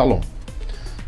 Shalom.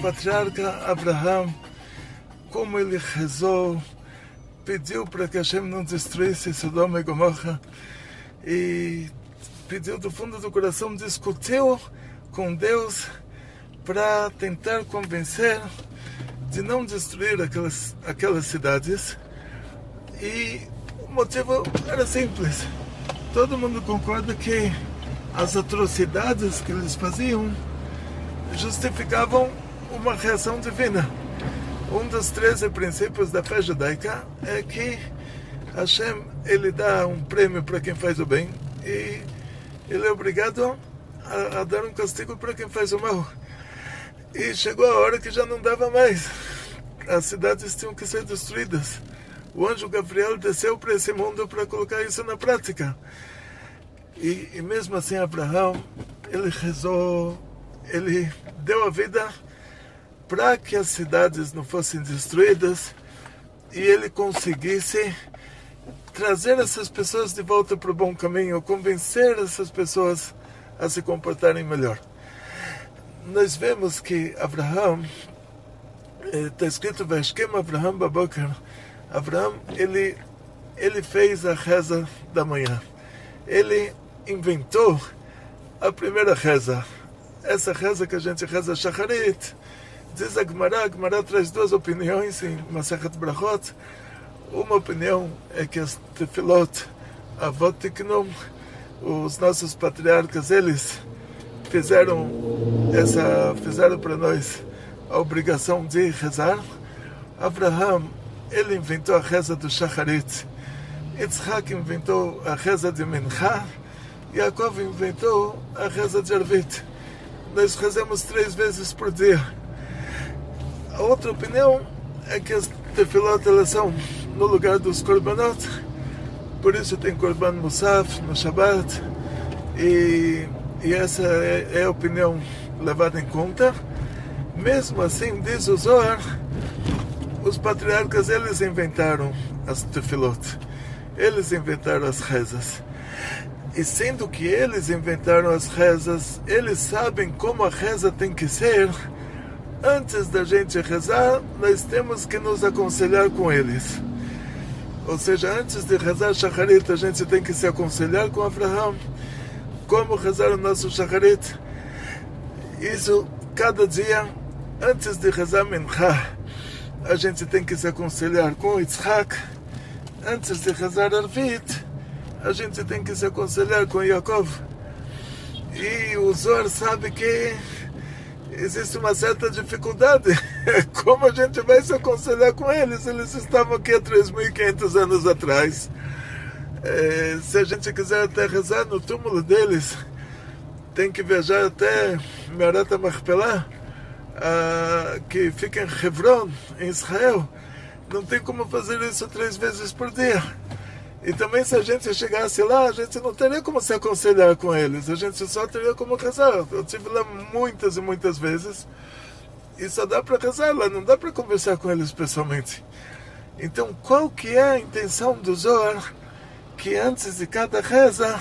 Patriarca Abraham, como ele rezou, pediu para que Hashem não destruísse Sodoma e Gomorra e pediu do fundo do coração, discutiu com Deus para tentar convencer de não destruir aquelas, aquelas cidades. E o motivo era simples. Todo mundo concorda que as atrocidades que eles faziam justificavam uma reação divina. Um dos 13 princípios da fé judaica é que Hashem ele dá um prêmio para quem faz o bem e ele é obrigado a, a dar um castigo para quem faz o mal. E chegou a hora que já não dava mais. As cidades tinham que ser destruídas o anjo Gabriel desceu para esse mundo para colocar isso na prática. E, e, mesmo assim, Abraão, ele rezou, ele deu a vida para que as cidades não fossem destruídas e ele conseguisse trazer essas pessoas de volta para o bom caminho, convencer essas pessoas a se comportarem melhor. Nós vemos que Abraão, está eh, escrito, Veskem Abraham Baboker, Abraão, ele, ele fez a reza da manhã. Ele inventou a primeira reza. Essa reza que a gente reza Shacharit. Diz a Gemara, a Gemara traz duas opiniões em Masachat Brachot. Uma opinião é que as tefilot, avot tiknum, os nossos patriarcas, eles fizeram essa fizeram para nós a obrigação de rezar. Abraham ele inventou a reza do Shacharit. Yitzhak inventou a reza de Mincha. Yaakov inventou a reza de Arvit. Nós rezamos três vezes por dia. A outra opinião é que as tefilot elas são no lugar dos korbanot. Por isso tem korban musaf no Shabbat. E, e essa é, é a opinião levada em conta. Mesmo assim, diz o Zohar, os patriarcas eles inventaram as tefilot, eles inventaram as rezas. E sendo que eles inventaram as rezas, eles sabem como a reza tem que ser. Antes da gente rezar, nós temos que nos aconselhar com eles. Ou seja, antes de rezar Shacharit, a gente tem que se aconselhar com Abraão. Como rezar o nosso Shacharit? Isso cada dia, antes de rezar Mincha a gente tem que se aconselhar com Yitzhak. Antes de rezar Arvit, a gente tem que se aconselhar com Yaakov. E o Zor sabe que existe uma certa dificuldade. Como a gente vai se aconselhar com eles? Eles estavam aqui há 3.500 anos atrás. É, se a gente quiser até rezar no túmulo deles, tem que viajar até Merata Marpelá uh, que fica em Hebron, em Israel, não tem como fazer isso três vezes por dia. E também se a gente chegasse lá, a gente não teria como se aconselhar com eles, a gente só teria como rezar. Eu estive lá muitas e muitas vezes e só dá para rezar lá, não dá para conversar com eles pessoalmente. Então, qual que é a intenção do Zohar? Que antes de cada reza,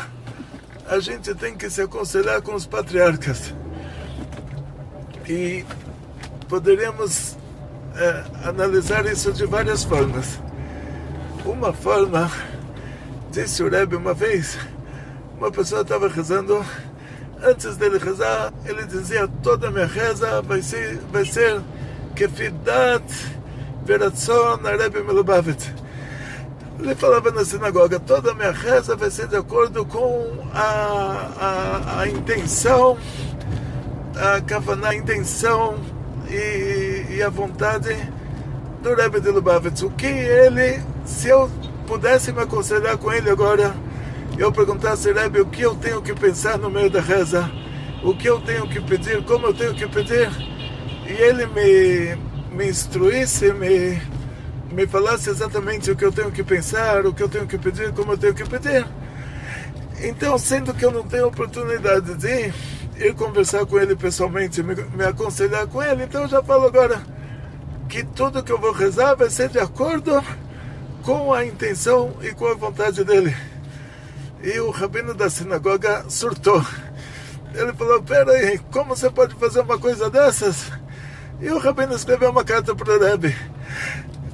a gente tem que se aconselhar com os patriarcas. E poderíamos é, analisar isso de várias formas. Uma forma, disse o Rebbe uma vez, uma pessoa estava rezando, antes dele rezar, ele dizia: toda minha reza vai ser, vai ser kefidat veratzon Rebbe Melubavit. Ele falava na sinagoga: toda minha reza vai ser de acordo com a, a, a intenção, a kavaná, a intenção e, e a vontade do Rebbe de Lubavitch. O que ele, se eu pudesse me aconselhar com ele agora, eu perguntasse, Rebbe, o que eu tenho que pensar no meio da reza, o que eu tenho que pedir, como eu tenho que pedir, e ele me, me instruísse, me, me falasse exatamente o que eu tenho que pensar, o que eu tenho que pedir, como eu tenho que pedir. Então, sendo que eu não tenho oportunidade de ir conversar com ele pessoalmente, me, me aconselhar com ele. Então eu já falo agora que tudo que eu vou rezar vai ser de acordo com a intenção e com a vontade dele. E o rabino da sinagoga surtou. Ele falou: Pera aí, como você pode fazer uma coisa dessas? E o rabino escreveu uma carta para o Rebbe.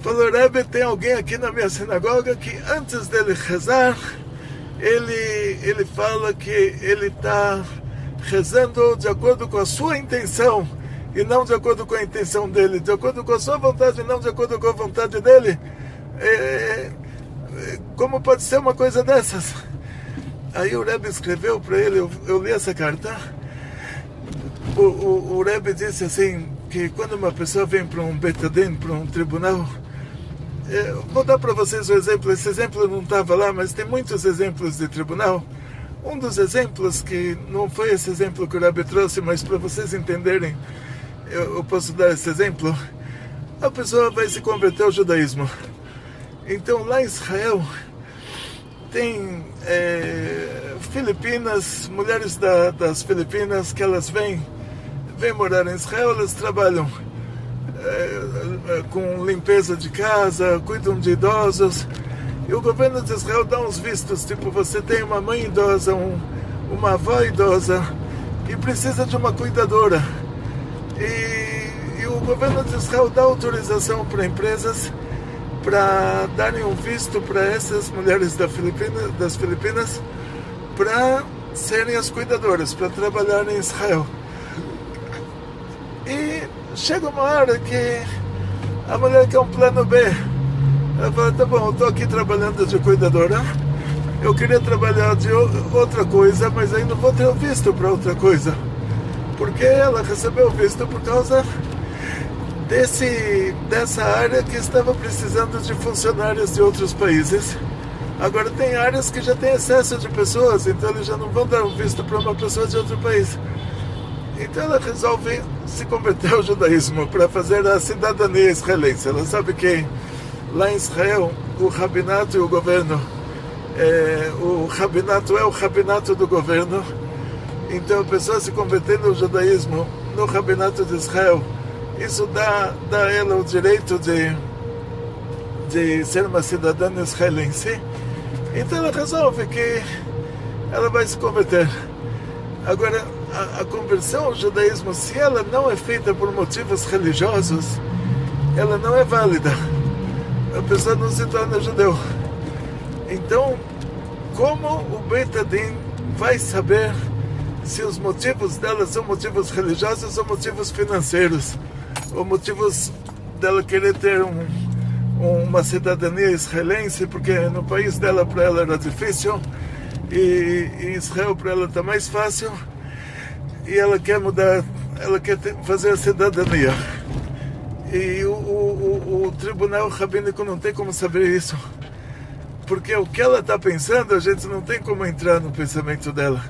Falou: Rebbe, tem alguém aqui na minha sinagoga que antes dele rezar, ele, ele fala que ele está rezando de acordo com a sua intenção e não de acordo com a intenção dele, de acordo com a sua vontade e não de acordo com a vontade dele. É, é, como pode ser uma coisa dessas? Aí o Rebbe escreveu para ele, eu, eu, li essa carta. O, o, o Rebbe disse assim: que quando uma pessoa vem para um betadin, para um tribunal, é, vou dar para vocês um exemplo. Esse exemplo não estava lá, mas tem muitos exemplos de tribunal um dos exemplos, que não foi esse exemplo que o Rebbe trouxe, mas para vocês entenderem, eu, eu, posso dar esse exemplo. A pessoa vai se converter ao judaísmo. Então lá em Israel tem é, Filipinas, mulheres da, das Filipinas que elas vêm, vêm morar em Israel, elas trabalham é, com limpeza de casa, cuidam de idosos e o governo de Israel dá uns vistos, tipo, você tem uma mãe idosa, um, uma avó idosa, e precisa de uma cuidadora. E, e o governo de Israel dá autorização para empresas para darem um visto para essas mulheres da Filipina, das Filipinas para serem as cuidadoras, para trabalhar em Israel. E chega uma hora que a mulher quer um plano B ela falou, tá bom, eu estou aqui trabalhando de cuidadora. Eu queria trabalhar de outra coisa, mas ainda vou ter o visto para outra coisa. Porque ela recebeu o visto por causa desse, dessa área que estava precisando de funcionários de outros países. Agora tem áreas que já tem excesso de pessoas, então eles já não vão dar um visto para uma pessoa de outro país. Então ela resolve se converter ao judaísmo para fazer a cidadania israelense. Ela sabe que lá em Israel, o rabinato e o governo, é, o rabinato é o rabinato do governo, então a pessoa se convertendo ao judaísmo no rabinato de Israel, isso dá, dá a ela o direito de, de ser uma cidadã israelense. Então ela resolve que ela vai se converter. Agora, a, a conversão ao judaísmo, se ela não é feita por motivos religiosos, ela não é válida a pessoa não se torna judeu. Então, como o Beit Adin vai saber se os motivos dela são motivos religiosos ou motivos financeiros, ou motivos dela querer ter um, uma cidadania israelense, porque no país dela para ela era difícil e em Israel para ela está mais fácil e ela quer mudar, ela quer ter, fazer a cidadania. E o, o, o, tribunal rabínico não tem como saber isso. Porque o que ela está pensando, a gente não tem como entrar no pensamento dela.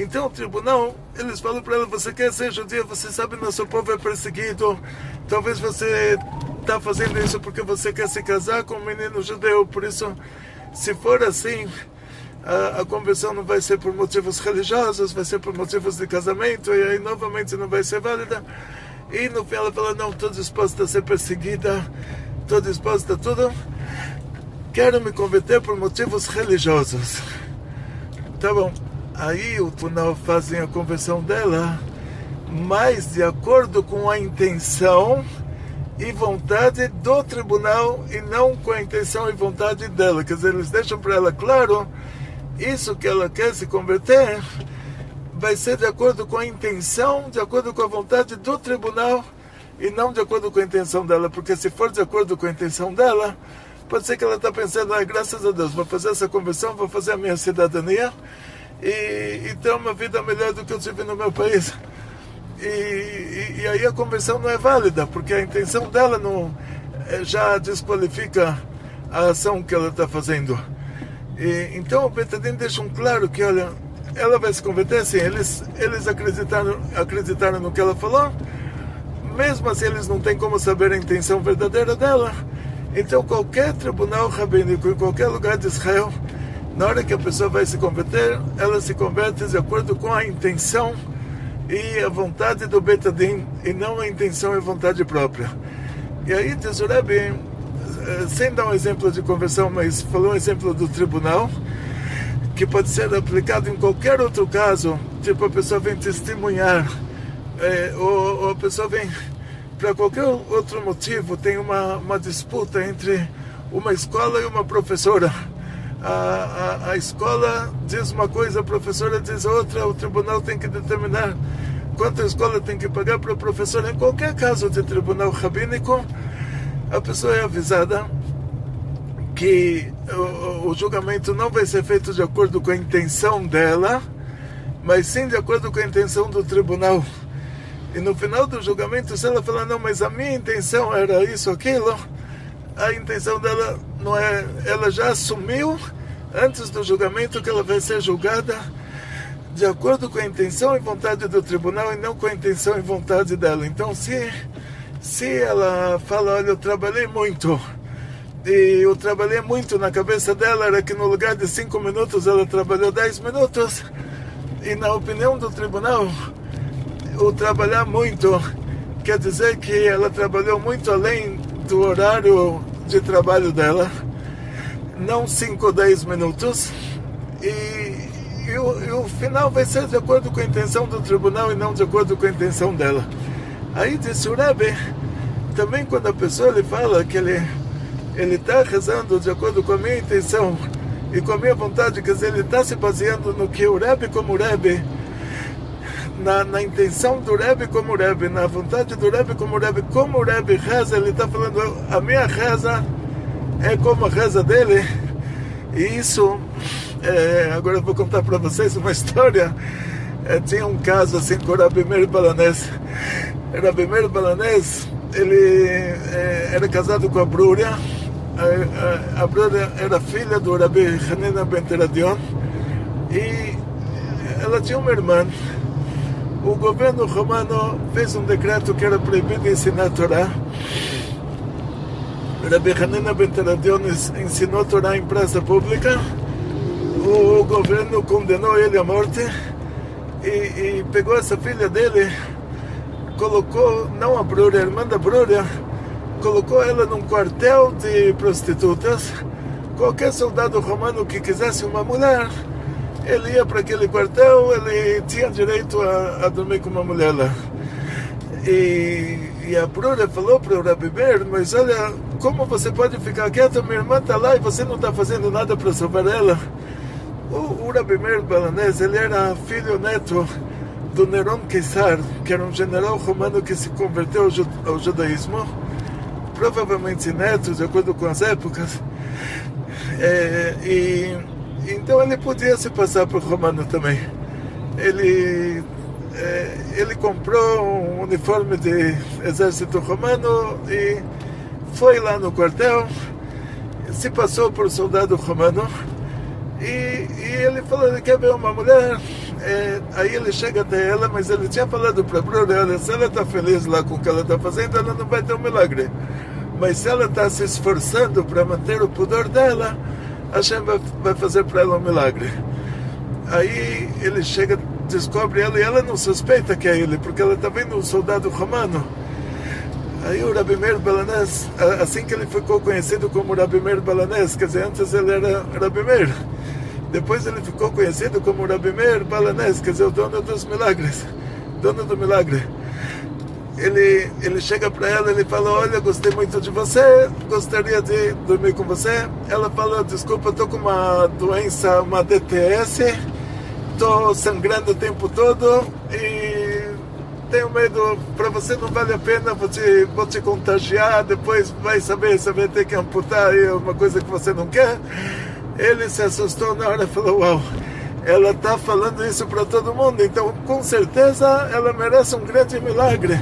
Então o tribunal, eles falam para ela, você quer ser judia, você sabe que nosso povo é perseguido, talvez você está fazendo isso porque você quer se casar com um menino judeu, por isso, se for assim, a, a conversão não vai ser por motivos religiosos, vai ser por motivos de casamento, e aí novamente não vai ser válida. E no fim ela fala, não, estou disposta a ser perseguida, estou disposta a tudo, quero me converter por motivos religiosos. Tá bom. Aí o tribunal fazem a conversão dela, mas de acordo com a intenção e vontade do tribunal e não com a intenção e vontade dela. Quer dizer, eles deixam para ela claro isso que ela quer se converter vai ser de acordo com a intenção, de acordo com a vontade do tribunal e não de acordo com a intenção dela, porque se for de acordo com a intenção dela, pode ser que ela está pensando, ah, graças a Deus, vou fazer essa conversão, vou fazer a minha cidadania e, e ter uma vida melhor do que eu tive no meu país. E, e, e, aí a conversão não é válida, porque a intenção dela não eh, já desqualifica a ação que ela está fazendo. E, então o Betadine deixa um claro que, olha, ela vai se converter assim, eles, eles acreditaram, acreditaram no que ela falou, mesmo assim eles não têm como saber a intenção verdadeira dela. Então qualquer tribunal rabínico em qualquer lugar de Israel na hora que a pessoa vai se converter, ela se converte de acordo com a intenção e a vontade do Betadin e não a intenção e vontade própria. E aí Rebbe, eh, sem dar um exemplo de conversão, mas falou um exemplo do tribunal, que pode ser aplicado em qualquer outro caso, tipo a pessoa vem testemunhar, é, ou, ou a pessoa vem para qualquer outro motivo, tem uma, uma disputa entre uma escola e uma professora a, a, a escola diz uma coisa, a professora diz outra, o tribunal tem que determinar quanto a escola tem que pagar para o professor. Em qualquer caso de tribunal rabínico, a pessoa é avisada que o, o, julgamento não vai ser feito de acordo com a intenção dela, mas sim de acordo com a intenção do tribunal. E no final do julgamento, se ela falar, não, mas a minha intenção era isso, aquilo, a intenção dela não é, ela já assumiu antes do julgamento que ela vai ser julgada de acordo com a intenção e vontade do tribunal e não com a intenção e vontade dela. Então, se se ela fala, olha, eu trabalhei muito e eu trabalhei muito na cabeça dela era que no lugar de cinco minutos ela trabalhou dez minutos e na opinião do tribunal o trabalhar muito quer dizer que ela trabalhou muito além do horário de trabalho dela, não 5 ou 10 minutos, e, e, o, e, o, final vai ser de acordo com a intenção do tribunal e não de acordo com a intenção dela. Aí disse o Rebbe, também quando a pessoa ele fala que ele ele está rezando de acordo com a minha intenção e com a minha vontade, quer dizer, ele está se baseando no que o Rebbe como Rebbe na, na intenção do Rebbe como Rebbe, na vontade do Rebbe como Rebbe, como o Rebbe reza, ele está falando, a minha reza é como a reza dele, e isso, é, agora eu vou contar para vocês uma história, é, tinha um caso assim com o Rabi Meir Balanés, Rabi Meir Balanés, ele é, era casado com a Brúria, a, a, a Brúria era filha do Rabi Hanina Ben Teradion, e ela tinha uma irmã, o governo romano fez um decreto que era proibido ensinar a Torá. Rabbi Hanina Ben Teradion ensinou a Torá em praça pública. O governo condenou ele à morte e, e pegou essa filha dele, colocou, não a Brúria, a irmã da Brúria, colocou ela num quartel de prostitutas. Qualquer soldado romano que quisesse uma mulher ele ia para aquele quartel, ele tinha direito a, a, dormir com uma mulher lá. E, e a Bruna falou para o Rabi Meir, mas olha, como você pode ficar quieto? Minha irmã está lá e você não está fazendo nada para salvar ela. O, o Rabi Meir Balanés, ele era filho neto do Neron Caesar, que era um general romano que se converteu ao, ao judaísmo, provavelmente neto, de acordo com as épocas. É, e então ele podia se passar por romano também. Ele, é, ele comprou um uniforme de exército romano e foi lá no quartel, se passou por soldado romano e, e ele falou: ele quer ver uma mulher. é, aí ele chega até ela, mas ele tinha falado para Bruna, olha, se ela está feliz lá com o que ela está fazendo, ela não vai ter um milagre. Mas se ela está se esforçando para manter o pudor dela, Hashem vai, vai fazer para ela um milagre. Aí ele chega, descobre ela e ela não suspeita que é ele, porque ela está vendo um soldado romano. Aí o Rabi Meir Balanés, assim que ele ficou conhecido como Rabi Meir Balanés, quer dizer, antes ele era Rabi Meir. Depois ele ficou conhecido como Rabi Meir Balanés, quer dizer, o dono dos milagres, dono do milagre. Ele, ele chega para ela, ele fala, olha, gostei muito de você, gostaria de dormir com você. Ela fala, desculpa, estou com uma doença, uma DTS, estou sangrando o tempo todo e tenho medo, para você não vale a pena, vou te, vou te contagiar, depois vai saber, você vai ter que amputar uma coisa que você não quer. Ele se assustou na hora e falou: Uau, ela está falando isso para todo mundo, então com certeza ela merece um grande milagre.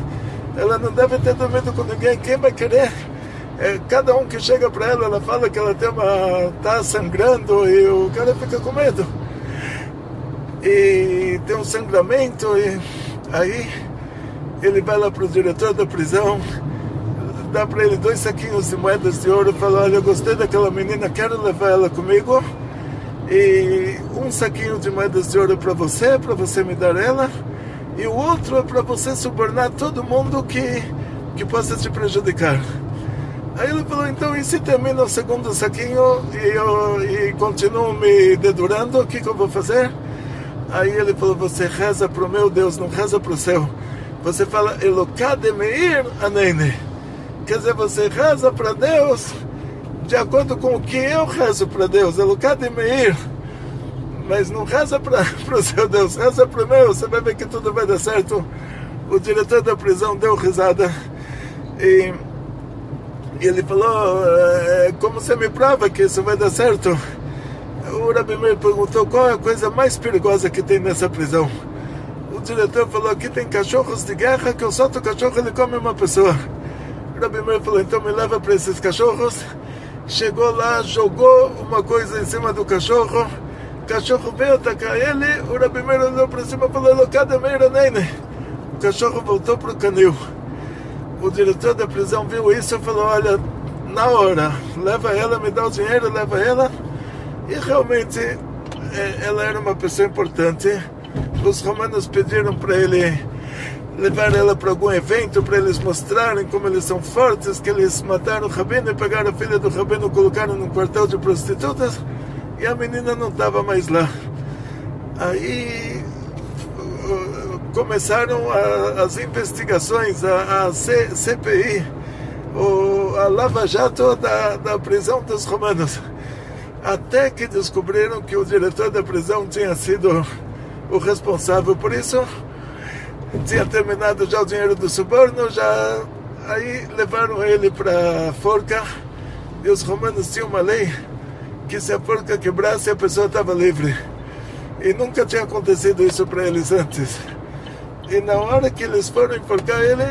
Ela não deve ter dormido com ninguém. Quem vai querer? É, cada um que chega para ela, ela fala que ela tem uma tá sangrando e o cara fica com medo. E tem um sangramento e aí ele vai lá para o diretor da prisão dá para ele dois saquinhos de moedas de ouro fala, olha, eu gostei daquela menina, quero levar ela comigo. E um saquinho de moedas de ouro para você, para você me dar ela. E o outro é para você subornar todo mundo que, que possa te prejudicar. Aí ele falou, então, e se termina o segundo saquinho e eu e continuo me dedurando, o que, que eu vou fazer? Aí ele falou, você reza para o meu Deus, não reza para o seu. Você fala, Elokade Meir Anene. Quer dizer, você reza para Deus de acordo com o que eu rezo para Deus. Elokade Meir. Mas não reza para o seu Deus, reza para o meu. Você vai ver que tudo vai dar certo. O diretor da prisão deu risada. E ele falou: é, Como você me prova que isso vai dar certo? O Rabi Meir perguntou qual é a coisa mais perigosa que tem nessa prisão. O diretor falou: Aqui tem cachorros de guerra que eu solto o cachorro e ele come uma pessoa. Rabi Meir falou, então me leva para esses cachorros. Chegou lá, jogou uma coisa em cima do cachorro. Cachorro veio atacar ele. O Rabi Meir olhou para cima e falou, Locada Meira Nene. O cachorro voltou para o canil. O diretor da prisão viu isso e falou, olha, na hora, leva ela, me dá o dinheiro, leva ela. E realmente, é, ela era uma pessoa importante. Os romanos pediram para ele levar ela para algum evento para eles mostrarem como eles são fortes, que eles mataram o rabino e pegaram a filha do rabino e colocaram num quartel de prostitutas e a menina não estava mais lá. Aí começaram a, as investigações, a, a C, CPI, o, a Lava Jato da, da prisão dos romanos. Até que descobriram que o diretor da prisão tinha sido o responsável por isso tinha terminado já o dinheiro do suborno, já aí levaram ele para a forca e os romanos tinham uma lei que se a forca quebrasse a pessoa estava livre. E nunca tinha acontecido isso para eles antes. E na hora que eles foram enforcar ele,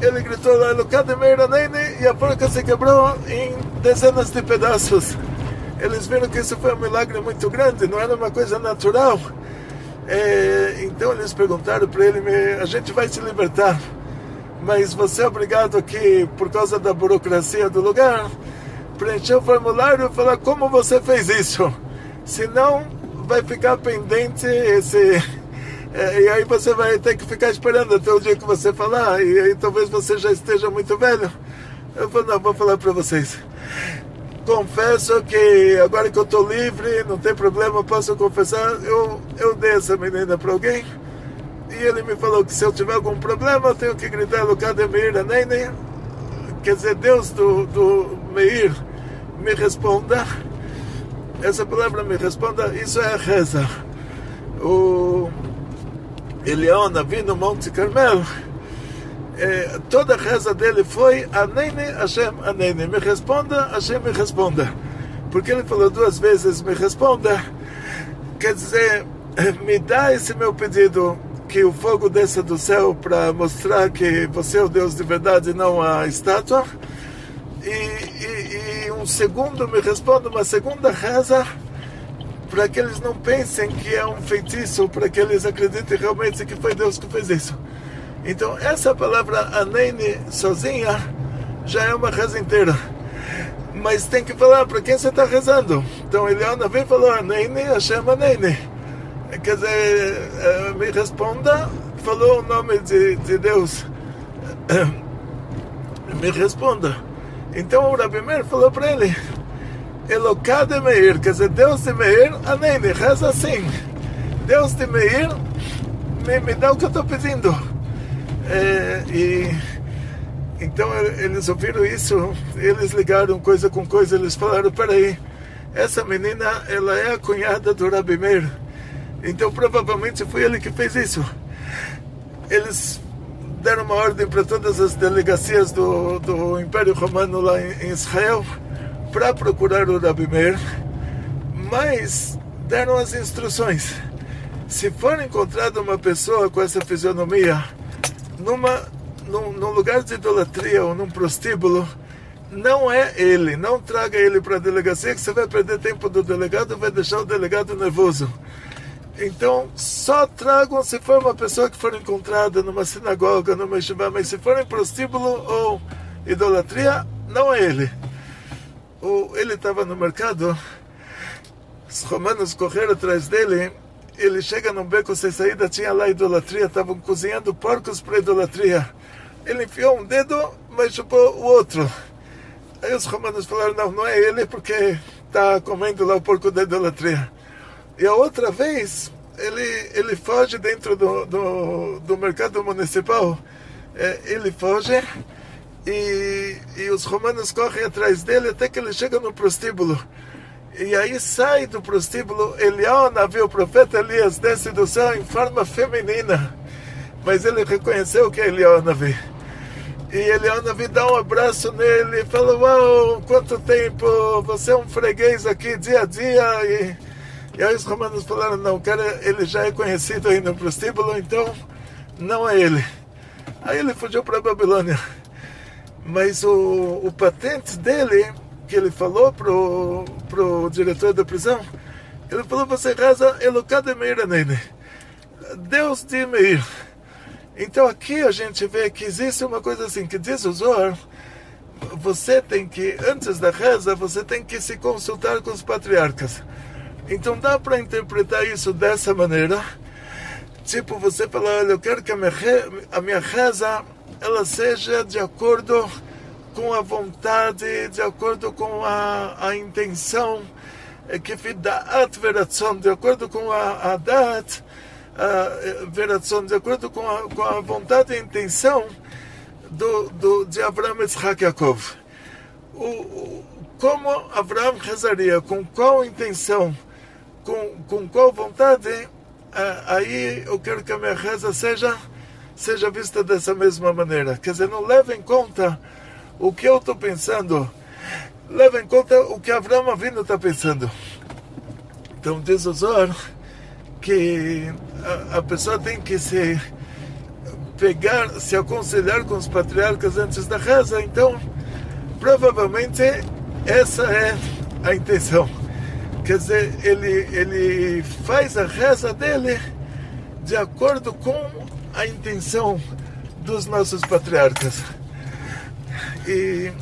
ele gritou lá, Lucademira Nene, e a forca se quebrou em dezenas de pedaços. Eles viram que isso foi um milagre muito grande, não era uma coisa natural. É, então eles perguntaram para ele: a gente vai te libertar, mas você é obrigado aqui, por causa da burocracia do lugar, preencher o formulário e falar como você fez isso. Senão, vai ficar pendente esse. É, e aí você vai ter que ficar esperando até o dia que você falar, e aí talvez você já esteja muito velho. Eu vou, não, vou falar para vocês confesso que agora que eu estou livre, não tem problema, posso confessar, eu, eu dei essa menina para alguém e ele me falou que se eu tiver algum problema eu tenho que gritar Lucada Meir Nene, quer dizer, Deus do, do Meir me responda. Essa palavra me responda, isso é reza. O Eliona vi no Monte Carmelo é, toda a reza dele foi Anene Hashem Anene, me responda, Hashem me responda. Porque ele falou duas vezes, me responda, quer dizer, me dá esse meu pedido, que o fogo desça do céu para mostrar que você é o Deus de verdade, não a estátua. E, e, e um segundo me responda, uma segunda reza, para que eles não pensem que é um feitiço, para que eles acreditem realmente que foi Deus que fez isso. Então, essa palavra Anene sozinha já é uma reza inteira. Mas tem que falar para quem você está rezando. Então, Eliana vem falar Anene, Hashem Anene. Quer dizer, eh, me responda, falou o nome de, de Deus. Me responda. Então o Rabi Meir falou para ele, Eloká de Meir, quer dizer, Deus de Meir, Anene, reza assim. Deus de Meir, me, me dá o que eu estou pedindo. É, e então eles ouviram isso, eles ligaram coisa com coisa, eles falaram, peraí, essa menina, ela é a cunhada do Rabi Meir. Então provavelmente foi ele que fez isso. Eles deram uma ordem para todas as delegacias do, do Império Romano lá em, Israel para procurar o Rabi Meir, mas deram as instruções. Se for encontrada uma pessoa com essa fisionomia numa, num, num lugar de idolatria ou num prostíbulo, não é ele, não traga ele para a delegacia que você vai perder tempo do delegado, vai deixar o delegado nervoso. Então, só tragam se for uma pessoa que for encontrada numa sinagoga, numa yeshiva, mas se for em prostíbulo ou idolatria, não é ele. Ou ele estava no mercado, os romanos correram atrás dele, ele chega num beco sem saída, tinha lá idolatria, estavam cozinhando porcos para idolatria. Ele enfiou um dedo, mas chupou o outro. Aí os romanos falaram, não, não é ele, porque está comendo lá o porco da idolatria. E a outra vez, ele, ele foge dentro do, do, do mercado municipal. É, ele foge e, e os romanos correm atrás dele até que ele chega no prostíbulo. E aí sai do prostíbulo Eliana, vê o profeta Elias desce do céu em forma feminina. Mas ele reconheceu que é Eliana. E Eliana vê dá um abraço nele e fala: Uau, quanto tempo! Você é um freguês aqui dia a dia. E, e aí os romanos falaram, não, o cara ele já é conhecido aí no prostíbulo, então não é ele. Aí ele fugiu para a Babilônia. Mas o, o patente dele, que ele falou pro, pro diretor da prisão, ele falou, você reza Eloká Meir nele. Deus de Meir. Então aqui a gente vê que existe uma coisa assim, que diz o Zohar, você tem que, antes da reza, você tem que se consultar com os patriarcas. Então dá para interpretar isso dessa maneira. Tipo, você fala, olha, eu quero que a minha, a minha reza ela seja de acordo com a vontade, de acordo com a, a intenção, é que da'at veratzon, de acordo com a, a a veratzon, de acordo com a, com a vontade e intenção do, do, de Abraão Yitzhak Yaakov. O, como Abraão rezaria, com qual intenção, com, com qual vontade, aí eu quero que a minha reza seja, seja vista dessa mesma maneira. Quer dizer, não leva em conta o que eu estou pensando, leva em conta o que Abraão Avino está pensando. Então diz o Zohar que a, a pessoa tem que se pegar, se aconselhar com os patriarcas antes da reza, então provavelmente essa é a intenção. Quer dizer, ele, ele faz a reza dele de acordo com a intenção dos nossos patriarcas. E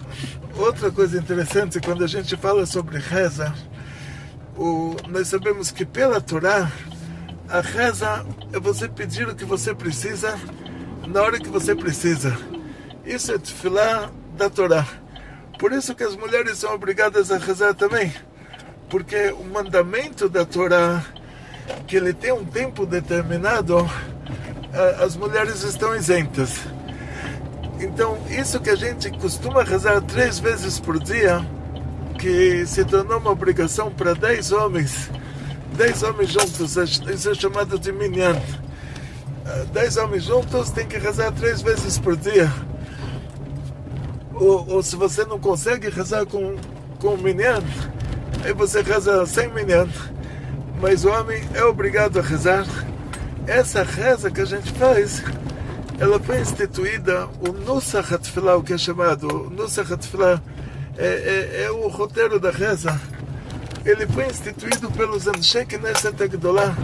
outra coisa interessante, quando a gente fala sobre reza, o, nós sabemos que pela Torá, a reza é você pedir o que você precisa na hora que você precisa. Isso é tefilá da Torá. Por isso que as mulheres são obrigadas a rezar também porque o mandamento da Torá, que ele tem um tempo determinado, as mulheres estão isentas. Então, isso que a gente costuma rezar três vezes por dia, que se tornou uma obrigação para dez homens, dez homens juntos, isso é chamado de minyan. Dez homens juntos tem que rezar três vezes por dia. Ou, ou se você não consegue rezar com, com o minyan, aí você reza 100 minutos, mas o homem é obrigado a rezar. Essa reza que a gente faz, ela foi instituída, o Nusach HaTfilah, o que é chamado, o Nusach HaTfilah, é, é, é o roteiro da reza. ele foi instituído pelos Anshei Knesset Agdolá.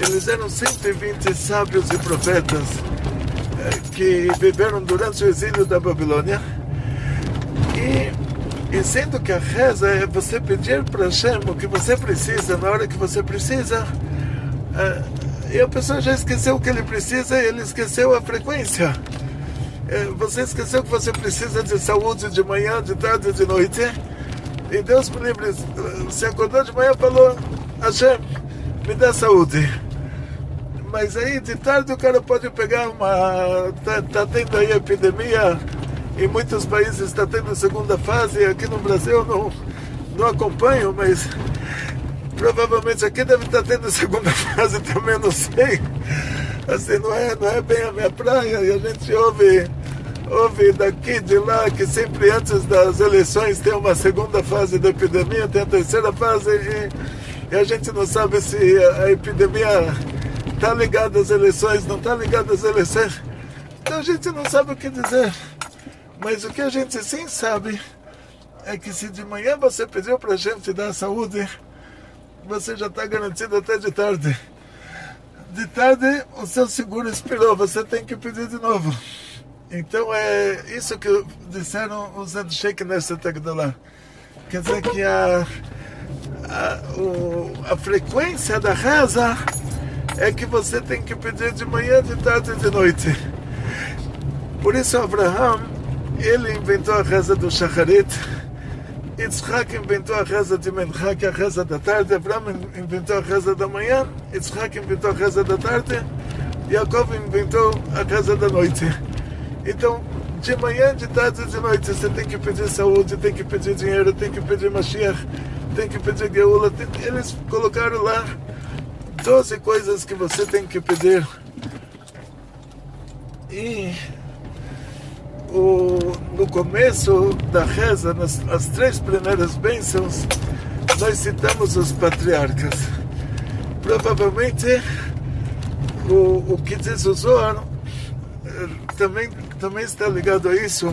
Eles eram 120 sábios e profetas eh, que viveram durante o exílio da Babilônia. E, e sendo que a reza é você pedir para Hashem o que você precisa na hora que você precisa, eh, e a pessoa já esqueceu o que ele precisa e ele esqueceu a frequência. Eh, você esqueceu que você precisa de saúde de manhã, de tarde, de noite e Deus me livre, se acordou de manhã e falou, Hashem, me dá saúde. Mas aí de tarde o cara pode pegar uma. Está tá tendo aí epidemia, em muitos países está tendo segunda fase, aqui no Brasil não, não acompanho, mas provavelmente aqui deve estar tendo segunda fase também, não sei. Assim, não é, não é bem a minha praia, e a gente ouve Houve daqui, de lá, que sempre antes das eleições tem uma segunda fase da epidemia, tem a terceira fase e, e a gente não sabe se a epidemia está ligada às eleições, não está ligada às eleições. Então a gente não sabe o que dizer. Mas o que a gente sim sabe é que se de manhã você pediu para a gente dar saúde, você já está garantido até de tarde. De tarde o seu seguro expirou, você tem que pedir de novo. Então é isso que disseram os Sheikh nessa Tagdalá. Quer dizer que a, a, o, a frequência da reza é que você tem que pedir de manhã, de tarde e de noite. Por isso Abraham, ele inventou a reza do Shacharit, Yitzhak inventou a reza de é a reza da tarde, Abraham inventou a reza da manhã, Yitzhak inventou a reza da tarde, Jacob inventou a reza da noite. Então, de manhã, de tarde e de noite, você tem que pedir saúde, tem que pedir dinheiro, tem que pedir Mashiach, tem que pedir Geula. Tem... Eles colocaram lá 12 coisas que você tem que pedir. E o, no começo da reza, nas as três primeiras bênçãos, nós citamos os patriarcas. Provavelmente, o, o que diz o Zohar também, também está ligado a isso,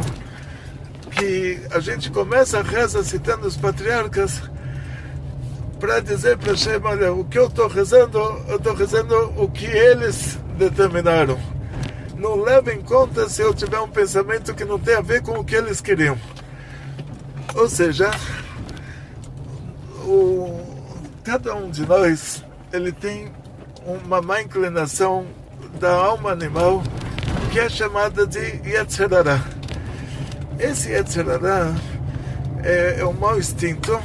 que a gente começa a reza citando os patriarcas para dizer para Hashem, olha, o que eu estou rezando, eu estou rezando o que eles determinaram. Não leva em conta se eu tiver um pensamento que não tem a ver com o que eles queriam. Ou seja, o, cada um de nós ele tem uma má inclinação da alma animal que é chamada de Yetzerará. Esse Yetzerará é, é um mau instinto.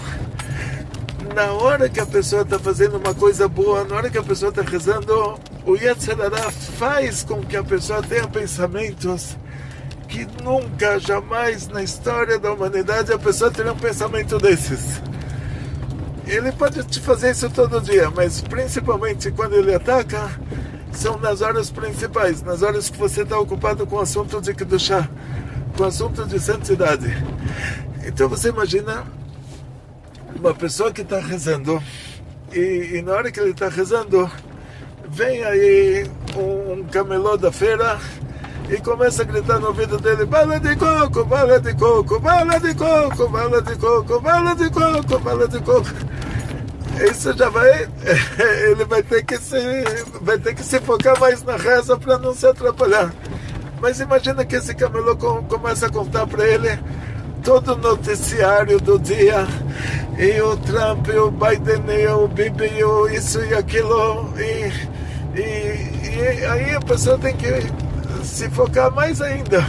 Na hora que a pessoa está fazendo uma coisa boa, na hora que a pessoa está rezando, o Yetzerará faz com que a pessoa tenha pensamentos que nunca, jamais na história da humanidade a pessoa terá um pensamento desses. Ele pode te fazer isso todo dia, mas principalmente quando ele ataca, são nas horas principais, nas horas que você está ocupado com o assunto de Kedushá, com o assunto de santidade. Então você imagina uma pessoa que está rezando e, e, na hora que ele está rezando, vem aí um, camelô da feira e começa a gritar no ouvido dele: bala de coco, bala de coco, bala de coco, bala de coco, bala de coco, bala de coco isso já vai. Ele vai ter que se, vai ter que se focar mais na reza para não se atrapalhar. Mas imagina que esse camelô começa a contar para ele todo o noticiário do dia, e o Trump, e o Biden, e o Bibi, e o isso e aquilo, e, e, e aí a pessoa tem que se focar mais ainda,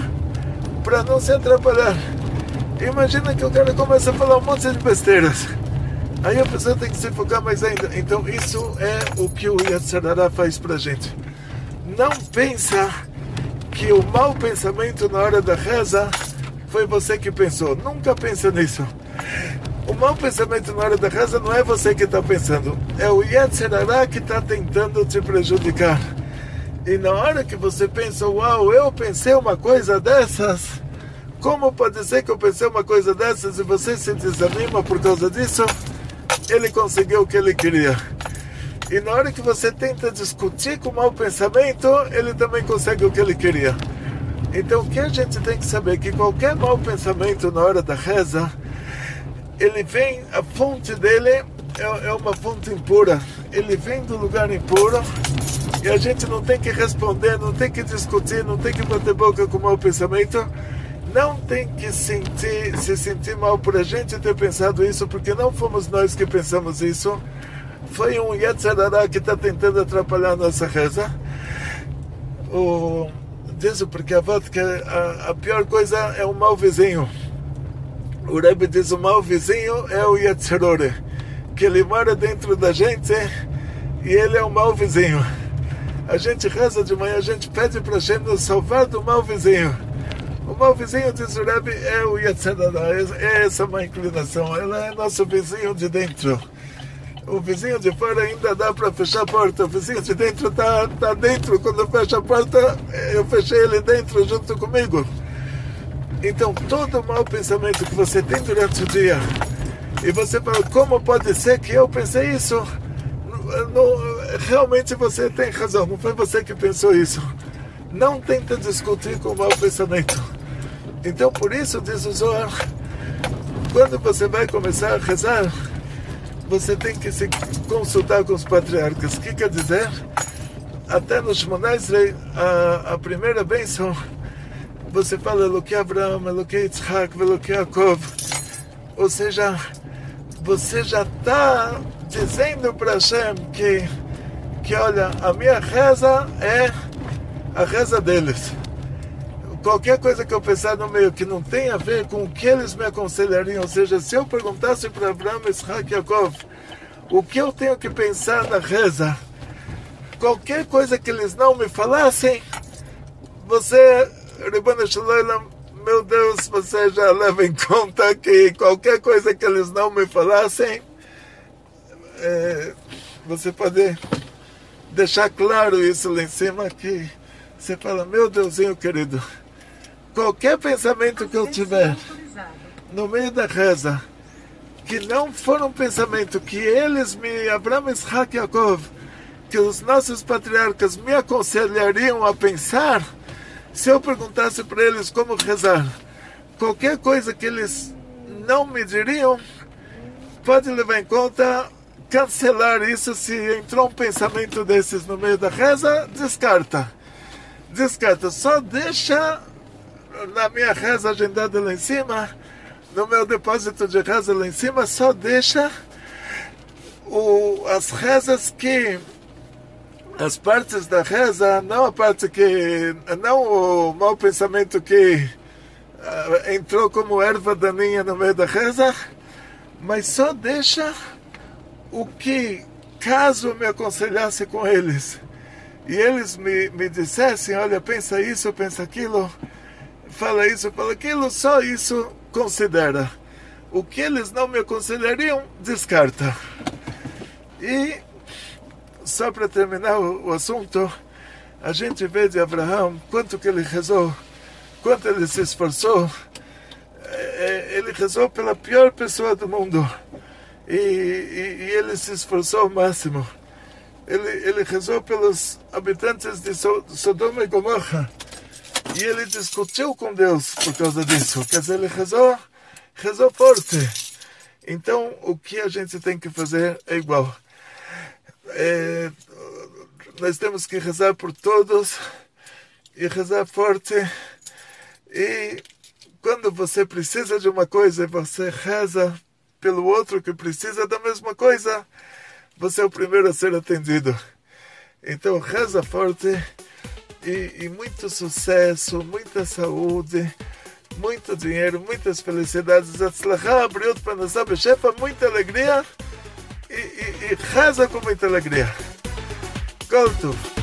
para não se atrapalhar. Imagina que o cara começa a falar um monte de besteiras. Aí a pessoa tem que se focar mais ainda. Então isso é o que o Yatsarara faz pra gente. Não pensa que o mau pensamento na hora da reza foi você que pensou. Nunca pensa nisso. O mau pensamento na hora da reza não é você que está pensando. É o Yatsarara que está tentando te prejudicar. E na hora que você pensa, uau, eu pensei uma coisa dessas, como pode ser que eu pensei uma coisa dessas e você se desanima por causa disso? ele conseguiu o que ele queria. E na hora que você tenta discutir com o mau pensamento, ele também consegue o que ele queria. Então o que a gente tem que saber é que qualquer mau pensamento na hora da reza ele vem, a fonte dele é, é uma fonte impura. Ele vem do lugar impuro e a gente não tem que responder, não tem que discutir, não tem que bater boca com o mau pensamento. Não tem que sentir, se sentir mal por a gente ter pensado isso, porque não fomos nós que pensamos isso. Foi um Yetzirará que está tentando atrapalhar a nossa reza. O, diz porque a a, pior coisa é o mau vizinho. O Rebbe diz o mau vizinho é o Yetzirore, que ele mora dentro da gente e ele é o mau vizinho. A gente reza de manhã, a gente pede para gente nos salvar do mau vizinho. O mau vizinho, diz o Rebbe, é o Yetzirara, é essa má inclinação, ela é nosso vizinho de dentro. O vizinho de fora ainda dá para fechar a porta, o vizinho de dentro está tá dentro. Quando fecha a porta, eu fechei ele dentro junto comigo. Então, todo mau pensamento que você tem durante o dia, e você fala, como pode ser que eu pensei isso? Não, realmente você tem razão, não foi você que pensou isso. Não tenta discutir com o mau pensamento. Então, por isso, diz o Zohar, quando você vai começar a rezar, você tem que se consultar com os patriarcas. O que quer dizer? Até nos Shmonai a, a primeira bênção você fala Eloque Abraão, Eloque Yitzhak, Eloque Yaakov. Ou seja, você já está dizendo para Hashem que, que, olha, a minha reza é a reza deles. Qualquer coisa que eu pensar no meio que não tem a ver com o que eles me aconselhariam, ou seja, se eu perguntasse para Abraão, Yitzhak, Yaakov, o que eu tenho que pensar na reza, qualquer coisa que eles não me falassem, você Ribana Shalom, meu Deus, você já leva em conta que qualquer coisa que eles não me falassem, é, você pode deixar claro isso lá em cima que você fala, meu Deusinho querido, qualquer pensamento que eu tiver no meio da reza, que não for um pensamento que eles me, Abraão, Isaac e Yaakov, que os nossos patriarcas me aconselhariam a pensar, se eu perguntasse para eles como rezar, qualquer coisa que eles não me diriam, pode levar em conta cancelar isso se entrou um pensamento desses no meio da reza, descarta. Descarta, só deixa na minha reza agendada lá em cima, no meu depósito de reza lá em cima, só deixa o, as rezas que as partes da reza, não a parte que. não o mau pensamento que uh, entrou como erva daninha no meio da reza, mas só deixa o que, caso me aconselhasse com eles, e eles me, me dissessem: olha, pensa isso, pensa aquilo, fala isso, fala aquilo, só isso considera. O que eles não me aconselhariam, descarta. E só para terminar o, o, assunto, a gente vê de Abraão quanto que ele rezou, quanto ele se esforçou. É, é, ele rezou pela pior pessoa do mundo e, e, e ele se esforçou ao máximo. Ele, ele rezou pelos habitantes de Sodoma e Gomorra e ele discutiu com Deus por causa disso. Quer dizer, ele rezou, rezou forte. Então, o que a gente tem que fazer é igual é, nós temos que rezar por todos e rezar forte. E quando você precisa de uma coisa, você reza pelo outro que precisa da mesma coisa, você é o primeiro a ser atendido. Então reza forte e, e muito sucesso, muita saúde, muito dinheiro, muitas felicidades. Muita alegria e, e, reza com muita alegria. Conto.